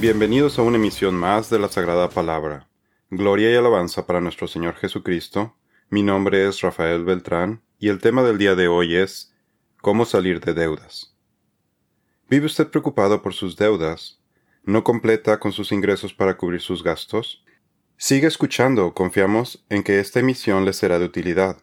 Bienvenidos a una emisión más de la Sagrada Palabra. Gloria y alabanza para nuestro Señor Jesucristo. Mi nombre es Rafael Beltrán y el tema del día de hoy es ¿Cómo salir de deudas? ¿Vive usted preocupado por sus deudas? ¿No completa con sus ingresos para cubrir sus gastos? Sigue escuchando, confiamos en que esta emisión le será de utilidad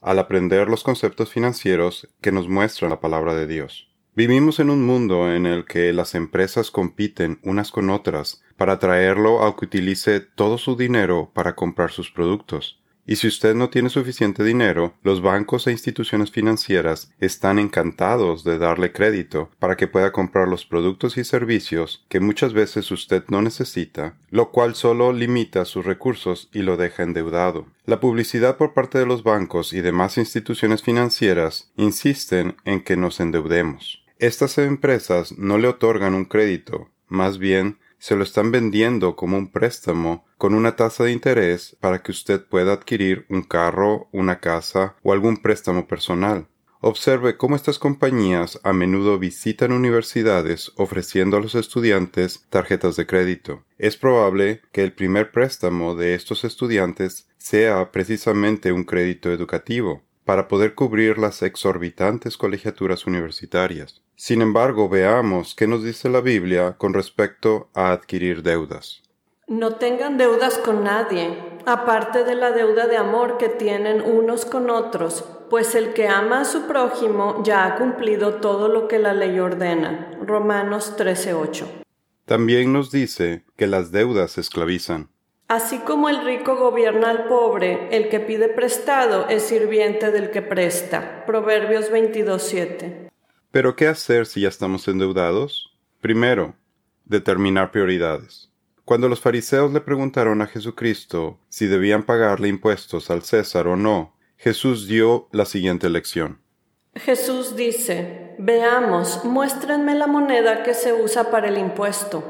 al aprender los conceptos financieros que nos muestra la palabra de Dios. Vivimos en un mundo en el que las empresas compiten unas con otras para atraerlo a que utilice todo su dinero para comprar sus productos. Y si usted no tiene suficiente dinero, los bancos e instituciones financieras están encantados de darle crédito para que pueda comprar los productos y servicios que muchas veces usted no necesita, lo cual solo limita sus recursos y lo deja endeudado. La publicidad por parte de los bancos y demás instituciones financieras insisten en que nos endeudemos. Estas empresas no le otorgan un crédito, más bien se lo están vendiendo como un préstamo con una tasa de interés para que usted pueda adquirir un carro, una casa o algún préstamo personal. Observe cómo estas compañías a menudo visitan universidades ofreciendo a los estudiantes tarjetas de crédito. Es probable que el primer préstamo de estos estudiantes sea precisamente un crédito educativo para poder cubrir las exorbitantes colegiaturas universitarias. Sin embargo, veamos qué nos dice la Biblia con respecto a adquirir deudas. No tengan deudas con nadie, aparte de la deuda de amor que tienen unos con otros, pues el que ama a su prójimo ya ha cumplido todo lo que la ley ordena. Romanos 13:8. También nos dice que las deudas esclavizan. Así como el rico gobierna al pobre, el que pide prestado es sirviente del que presta. Proverbios 22:7. Pero ¿qué hacer si ya estamos endeudados? Primero, determinar prioridades. Cuando los fariseos le preguntaron a Jesucristo si debían pagarle impuestos al César o no, Jesús dio la siguiente lección. Jesús dice, Veamos, muéstrenme la moneda que se usa para el impuesto.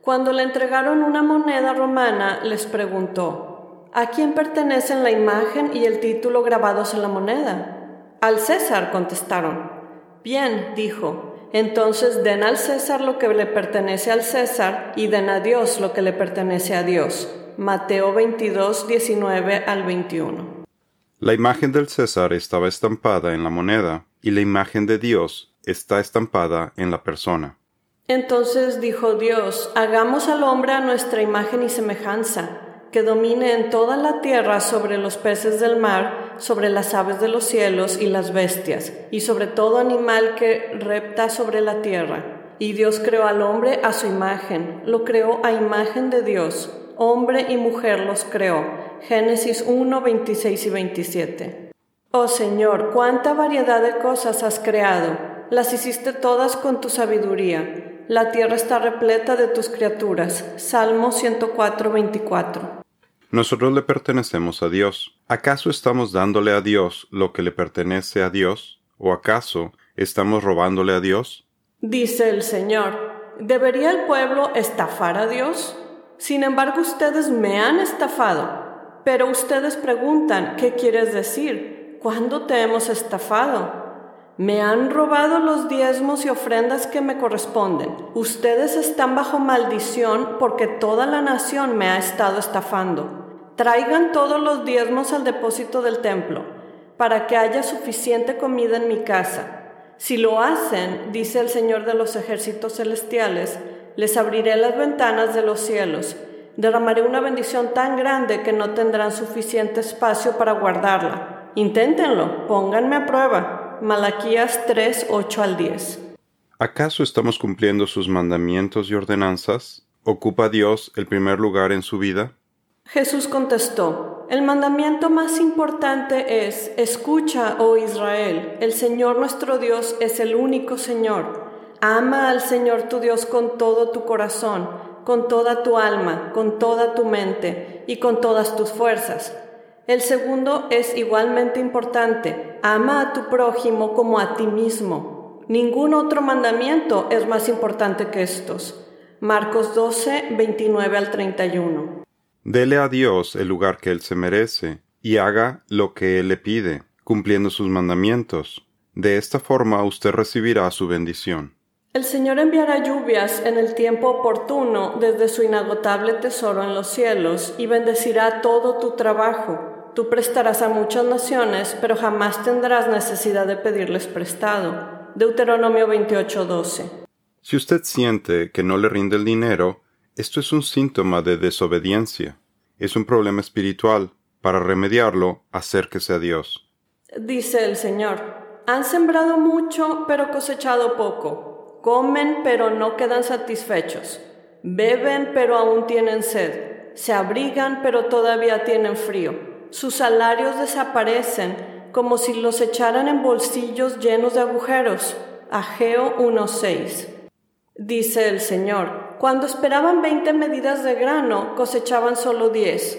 Cuando le entregaron una moneda romana, les preguntó, ¿A quién pertenecen la imagen y el título grabados en la moneda? Al César, contestaron. Bien, dijo, entonces den al César lo que le pertenece al César y den a Dios lo que le pertenece a Dios. Mateo 22, 19 al 21. La imagen del César estaba estampada en la moneda y la imagen de Dios está estampada en la persona. Entonces dijo Dios, hagamos al hombre a nuestra imagen y semejanza, que domine en toda la tierra sobre los peces del mar, sobre las aves de los cielos y las bestias, y sobre todo animal que repta sobre la tierra. Y Dios creó al hombre a su imagen, lo creó a imagen de Dios, hombre y mujer los creó. Génesis 1, 26 y 27. Oh Señor, cuánta variedad de cosas has creado, las hiciste todas con tu sabiduría la tierra está repleta de tus criaturas. Salmo 104, 24. Nosotros le pertenecemos a Dios. ¿Acaso estamos dándole a Dios lo que le pertenece a Dios? ¿O acaso estamos robándole a Dios? Dice el Señor, ¿debería el pueblo estafar a Dios? Sin embargo, ustedes me han estafado. Pero ustedes preguntan, ¿qué quieres decir? ¿Cuándo te hemos estafado? Me han robado los diezmos y ofrendas que me corresponden. Ustedes están bajo maldición porque toda la nación me ha estado estafando. Traigan todos los diezmos al depósito del templo, para que haya suficiente comida en mi casa. Si lo hacen, dice el Señor de los ejércitos celestiales, les abriré las ventanas de los cielos, derramaré una bendición tan grande que no tendrán suficiente espacio para guardarla. Inténtenlo, pónganme a prueba. Malaquías 3, 8 al 10. ¿Acaso estamos cumpliendo sus mandamientos y ordenanzas? ¿Ocupa Dios el primer lugar en su vida? Jesús contestó, el mandamiento más importante es, escucha, oh Israel, el Señor nuestro Dios es el único Señor. Ama al Señor tu Dios con todo tu corazón, con toda tu alma, con toda tu mente y con todas tus fuerzas. El segundo es igualmente importante. Ama a tu prójimo como a ti mismo. Ningún otro mandamiento es más importante que estos. Marcos 12, 29 al 31. Dele a Dios el lugar que Él se merece y haga lo que Él le pide, cumpliendo sus mandamientos. De esta forma usted recibirá su bendición. El Señor enviará lluvias en el tiempo oportuno desde su inagotable tesoro en los cielos y bendecirá todo tu trabajo. Tú prestarás a muchas naciones, pero jamás tendrás necesidad de pedirles prestado. Deuteronomio 28:12. Si usted siente que no le rinde el dinero, esto es un síntoma de desobediencia. Es un problema espiritual. Para remediarlo, acérquese a Dios. Dice el Señor, han sembrado mucho, pero cosechado poco comen pero no quedan satisfechos, beben pero aún tienen sed, se abrigan pero todavía tienen frío, sus salarios desaparecen como si los echaran en bolsillos llenos de agujeros. Ageo 1.6. Dice el Señor, cuando esperaban veinte medidas de grano, cosechaban solo diez.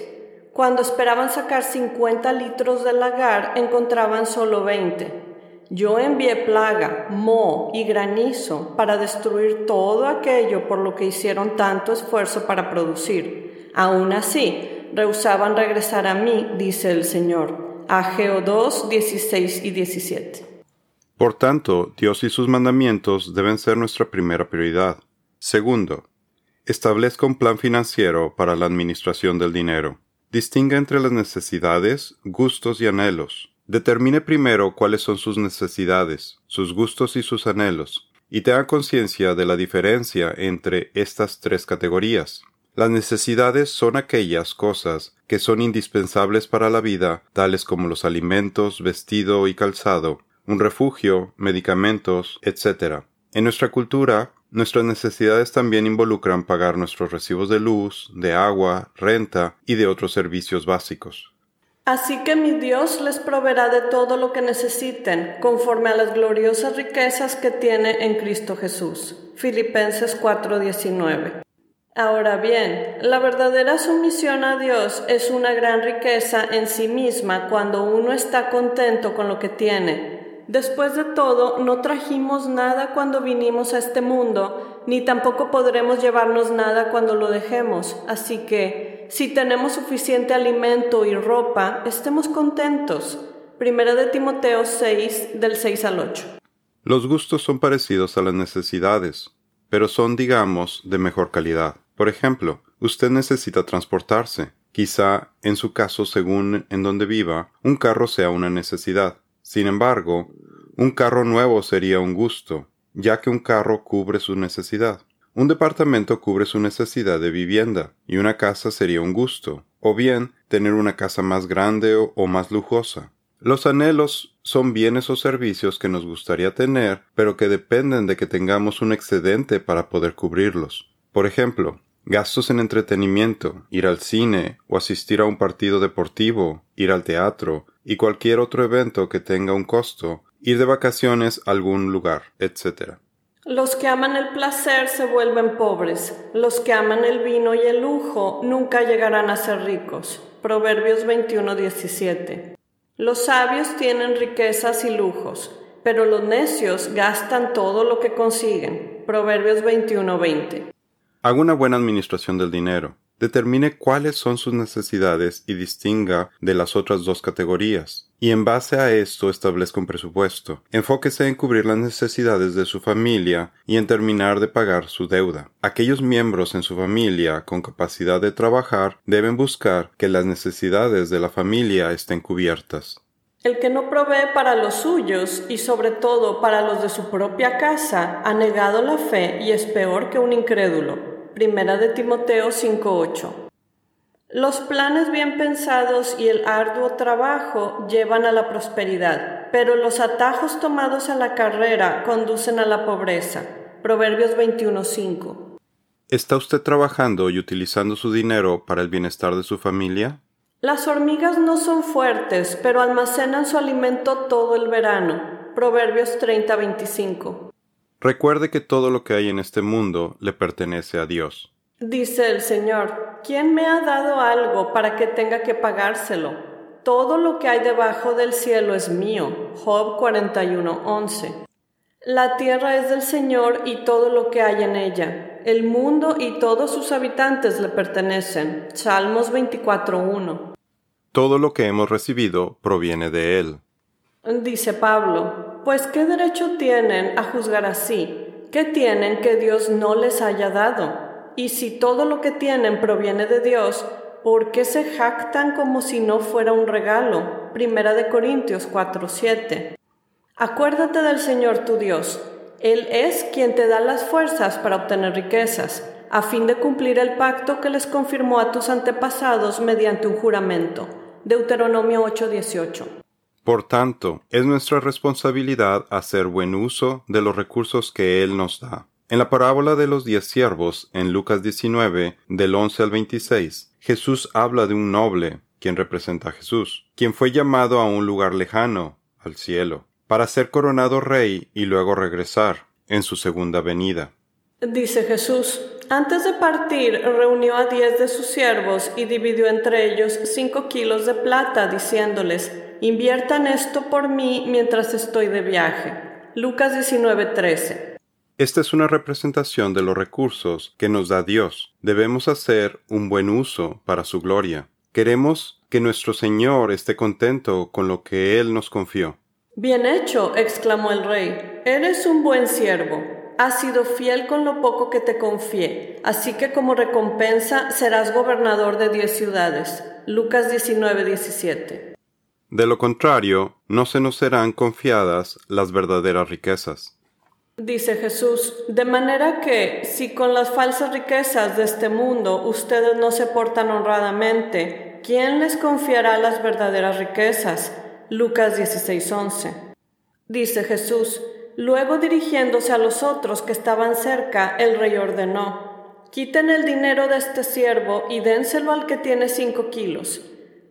Cuando esperaban sacar cincuenta litros de lagar, encontraban solo veinte. Yo envié plaga, moho y granizo para destruir todo aquello por lo que hicieron tanto esfuerzo para producir. Aún así, rehusaban regresar a mí, dice el Señor. Ageo 2, 16 y 17. Por tanto, Dios y sus mandamientos deben ser nuestra primera prioridad. Segundo, establezca un plan financiero para la administración del dinero. Distinga entre las necesidades, gustos y anhelos. Determine primero cuáles son sus necesidades, sus gustos y sus anhelos, y tenga conciencia de la diferencia entre estas tres categorías. Las necesidades son aquellas cosas que son indispensables para la vida, tales como los alimentos, vestido y calzado, un refugio, medicamentos, etc. En nuestra cultura, nuestras necesidades también involucran pagar nuestros recibos de luz, de agua, renta y de otros servicios básicos. Así que mi Dios les proveerá de todo lo que necesiten, conforme a las gloriosas riquezas que tiene en Cristo Jesús. Filipenses 4:19. Ahora bien, la verdadera sumisión a Dios es una gran riqueza en sí misma cuando uno está contento con lo que tiene. Después de todo, no trajimos nada cuando vinimos a este mundo, ni tampoco podremos llevarnos nada cuando lo dejemos, así que si tenemos suficiente alimento y ropa, estemos contentos. Primera de Timoteo 6, del 6 al 8. Los gustos son parecidos a las necesidades, pero son, digamos, de mejor calidad. Por ejemplo, usted necesita transportarse. Quizá, en su caso, según en donde viva, un carro sea una necesidad. Sin embargo, un carro nuevo sería un gusto, ya que un carro cubre su necesidad. Un departamento cubre su necesidad de vivienda, y una casa sería un gusto, o bien tener una casa más grande o, más lujosa. Los anhelos son bienes o servicios que nos gustaría tener, pero que dependen de que tengamos un excedente para poder cubrirlos. Por ejemplo, gastos en entretenimiento, ir al cine o asistir a un partido deportivo, ir al teatro y cualquier otro evento que tenga un costo, ir de vacaciones a algún lugar, etc. Los que aman el placer se vuelven pobres, los que aman el vino y el lujo nunca llegarán a ser ricos. Proverbios 21:17. Los sabios tienen riquezas y lujos, pero los necios gastan todo lo que consiguen. Proverbios 21:20. Haga una buena administración del dinero. Determine cuáles son sus necesidades y distinga de las otras dos categorías y en base a esto establezca un presupuesto. Enfóquese en cubrir las necesidades de su familia y en terminar de pagar su deuda. Aquellos miembros en su familia con capacidad de trabajar deben buscar que las necesidades de la familia estén cubiertas. El que no provee para los suyos y sobre todo para los de su propia casa ha negado la fe y es peor que un incrédulo. Primera de Timoteo 5:8. Los planes bien pensados y el arduo trabajo llevan a la prosperidad, pero los atajos tomados a la carrera conducen a la pobreza. Proverbios 21:5. ¿Está usted trabajando y utilizando su dinero para el bienestar de su familia? Las hormigas no son fuertes, pero almacenan su alimento todo el verano. Proverbios 30:25. Recuerde que todo lo que hay en este mundo le pertenece a Dios. Dice el Señor, ¿quién me ha dado algo para que tenga que pagárselo? Todo lo que hay debajo del cielo es mío. Job 41:11. La tierra es del Señor y todo lo que hay en ella. El mundo y todos sus habitantes le pertenecen. Salmos 24:1. Todo lo que hemos recibido proviene de Él. Dice Pablo, pues ¿qué derecho tienen a juzgar así? ¿qué tienen que Dios no les haya dado? Y si todo lo que tienen proviene de Dios, ¿por qué se jactan como si no fuera un regalo? Primera de Corintios 4:7. Acuérdate del Señor tu Dios. Él es quien te da las fuerzas para obtener riquezas, a fin de cumplir el pacto que les confirmó a tus antepasados mediante un juramento. Deuteronomio 8:18. Por tanto, es nuestra responsabilidad hacer buen uso de los recursos que Él nos da. En la parábola de los diez siervos, en Lucas 19, del 11 al 26, Jesús habla de un noble, quien representa a Jesús, quien fue llamado a un lugar lejano, al cielo, para ser coronado rey y luego regresar en su segunda venida. Dice Jesús, antes de partir reunió a diez de sus siervos y dividió entre ellos cinco kilos de plata, diciéndoles, inviertan esto por mí mientras estoy de viaje. Lucas 19:13 esta es una representación de los recursos que nos da Dios. Debemos hacer un buen uso para su gloria. Queremos que nuestro Señor esté contento con lo que Él nos confió. Bien hecho, exclamó el rey. Eres un buen siervo. Has sido fiel con lo poco que te confié, así que como recompensa serás gobernador de diez ciudades. Lucas 19, 17. De lo contrario, no se nos serán confiadas las verdaderas riquezas. Dice Jesús, de manera que si con las falsas riquezas de este mundo ustedes no se portan honradamente, ¿quién les confiará las verdaderas riquezas? Lucas 16:11. Dice Jesús, luego dirigiéndose a los otros que estaban cerca, el rey ordenó, quiten el dinero de este siervo y dénselo al que tiene cinco kilos.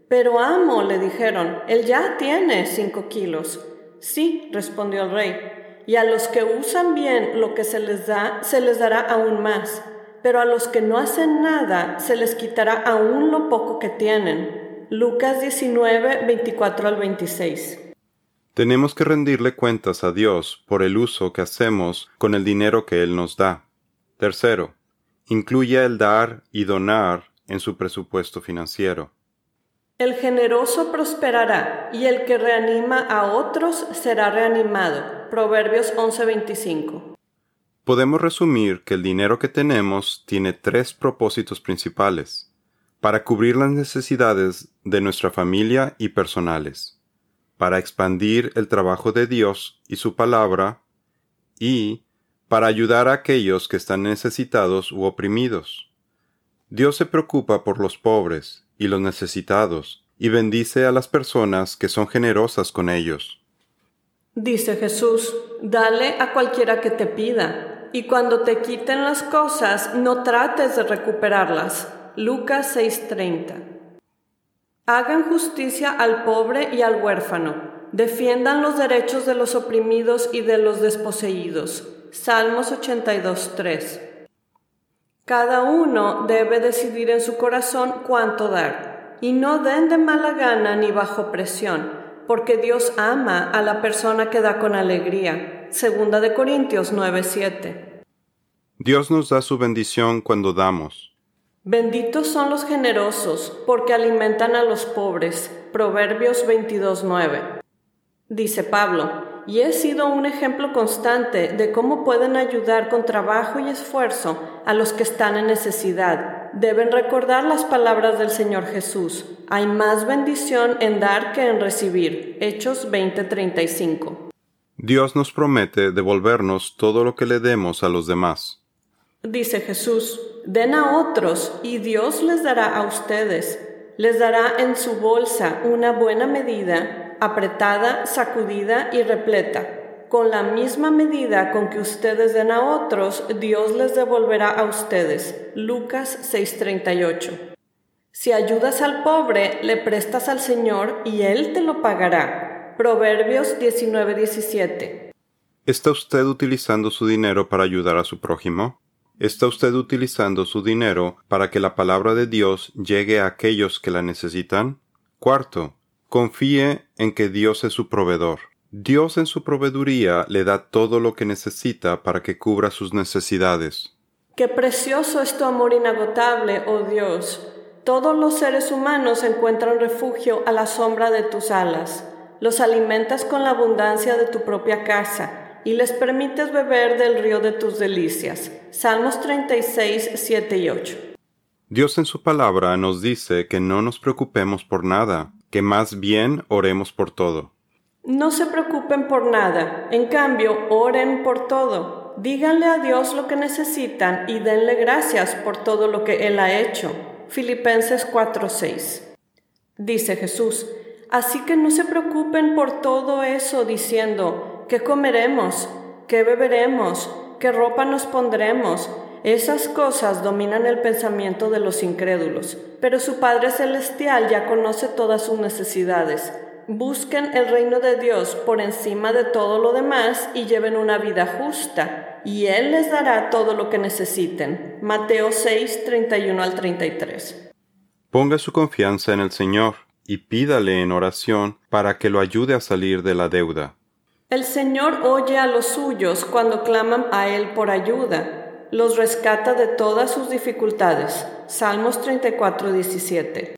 Pero amo, le dijeron, él ya tiene cinco kilos. Sí, respondió el rey y a los que usan bien lo que se les da, se les dará aún más, pero a los que no hacen nada, se les quitará aún lo poco que tienen. Lucas 19, 24 al 26. Tenemos que rendirle cuentas a Dios por el uso que hacemos con el dinero que Él nos da. Tercero, incluye el dar y donar en su presupuesto financiero. El generoso prosperará y el que reanima a otros será reanimado. Proverbios 11:25. Podemos resumir que el dinero que tenemos tiene tres propósitos principales. Para cubrir las necesidades de nuestra familia y personales. Para expandir el trabajo de Dios y su palabra. Y para ayudar a aquellos que están necesitados u oprimidos. Dios se preocupa por los pobres y los necesitados, y bendice a las personas que son generosas con ellos. Dice Jesús, dale a cualquiera que te pida, y cuando te quiten las cosas, no trates de recuperarlas. Lucas 6:30. Hagan justicia al pobre y al huérfano, defiendan los derechos de los oprimidos y de los desposeídos. Salmos 82:3. Cada uno debe decidir en su corazón cuánto dar, y no den de mala gana ni bajo presión, porque Dios ama a la persona que da con alegría. Segunda de Corintios 9:7. Dios nos da su bendición cuando damos. Benditos son los generosos, porque alimentan a los pobres. Proverbios 22:9. Dice Pablo, y he sido un ejemplo constante de cómo pueden ayudar con trabajo y esfuerzo a los que están en necesidad. Deben recordar las palabras del Señor Jesús. Hay más bendición en dar que en recibir. Hechos 20:35. Dios nos promete devolvernos todo lo que le demos a los demás. Dice Jesús, den a otros y Dios les dará a ustedes. Les dará en su bolsa una buena medida apretada, sacudida y repleta. Con la misma medida con que ustedes den a otros, Dios les devolverá a ustedes. Lucas 6:38. Si ayudas al pobre, le prestas al Señor y Él te lo pagará. Proverbios 19:17. ¿Está usted utilizando su dinero para ayudar a su prójimo? ¿Está usted utilizando su dinero para que la palabra de Dios llegue a aquellos que la necesitan? Cuarto, Confíe en que Dios es su proveedor. Dios en su proveeduría le da todo lo que necesita para que cubra sus necesidades. Qué precioso es tu amor inagotable, oh Dios. Todos los seres humanos encuentran refugio a la sombra de tus alas. Los alimentas con la abundancia de tu propia casa y les permites beber del río de tus delicias. Salmos 36, 7 y 8. Dios en su palabra nos dice que no nos preocupemos por nada, que más bien oremos por todo. No se preocupen por nada, en cambio, oren por todo. Díganle a Dios lo que necesitan y denle gracias por todo lo que Él ha hecho. Filipenses 4:6. Dice Jesús, así que no se preocupen por todo eso diciendo, ¿qué comeremos? ¿Qué beberemos? ¿Qué ropa nos pondremos? Esas cosas dominan el pensamiento de los incrédulos, pero su Padre Celestial ya conoce todas sus necesidades. Busquen el reino de Dios por encima de todo lo demás y lleven una vida justa, y Él les dará todo lo que necesiten. Mateo 6, 31 al 33. Ponga su confianza en el Señor y pídale en oración para que lo ayude a salir de la deuda. El Señor oye a los suyos cuando claman a Él por ayuda los rescata de todas sus dificultades. Salmos 34, 17.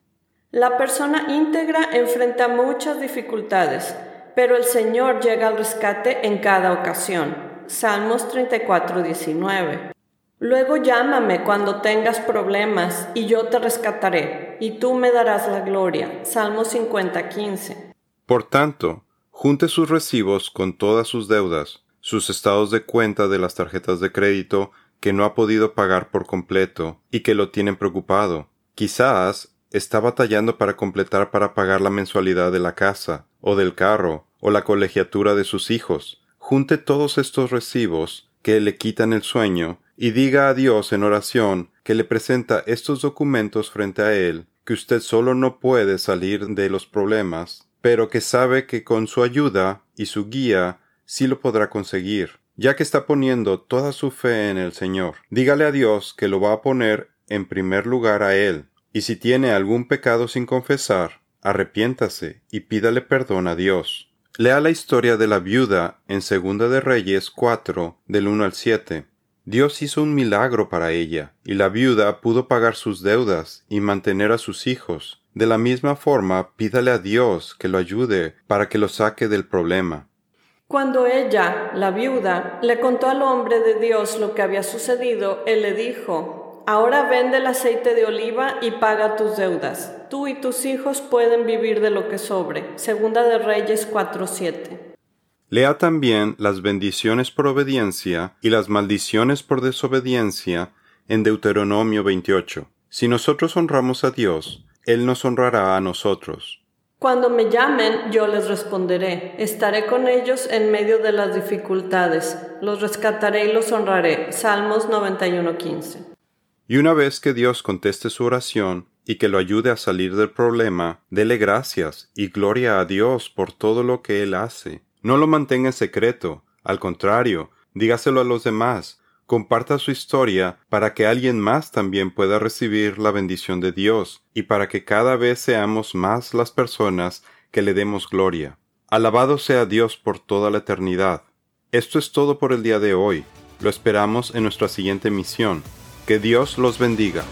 La persona íntegra enfrenta muchas dificultades, pero el Señor llega al rescate en cada ocasión. Salmos 34, 19. Luego llámame cuando tengas problemas y yo te rescataré, y tú me darás la gloria. Salmos 50, 15. Por tanto, junte sus recibos con todas sus deudas, sus estados de cuenta de las tarjetas de crédito, que no ha podido pagar por completo y que lo tienen preocupado. Quizás está batallando para completar para pagar la mensualidad de la casa, o del carro, o la colegiatura de sus hijos. Junte todos estos recibos que le quitan el sueño y diga a Dios en oración que le presenta estos documentos frente a Él, que usted solo no puede salir de los problemas, pero que sabe que con su ayuda y su guía sí lo podrá conseguir ya que está poniendo toda su fe en el Señor. Dígale a Dios que lo va a poner en primer lugar a Él, y si tiene algún pecado sin confesar, arrepiéntase y pídale perdón a Dios. Lea la historia de la viuda en Segunda de Reyes 4 del 1 al 7. Dios hizo un milagro para ella, y la viuda pudo pagar sus deudas y mantener a sus hijos. De la misma forma, pídale a Dios que lo ayude para que lo saque del problema. Cuando ella, la viuda, le contó al hombre de Dios lo que había sucedido, él le dijo, Ahora vende el aceite de oliva y paga tus deudas. Tú y tus hijos pueden vivir de lo que sobre. Segunda de Reyes 4:7. Lea también las bendiciones por obediencia y las maldiciones por desobediencia en Deuteronomio 28. Si nosotros honramos a Dios, Él nos honrará a nosotros. Cuando me llamen, yo les responderé. Estaré con ellos en medio de las dificultades. Los rescataré y los honraré. Salmos 91:15. Y una vez que Dios conteste su oración y que lo ayude a salir del problema, dele gracias y gloria a Dios por todo lo que Él hace. No lo mantenga en secreto. Al contrario, dígaselo a los demás, comparta su historia para que alguien más también pueda recibir la bendición de Dios y para que cada vez seamos más las personas que le demos gloria. Alabado sea Dios por toda la eternidad. Esto es todo por el día de hoy. Lo esperamos en nuestra siguiente misión. Que Dios los bendiga.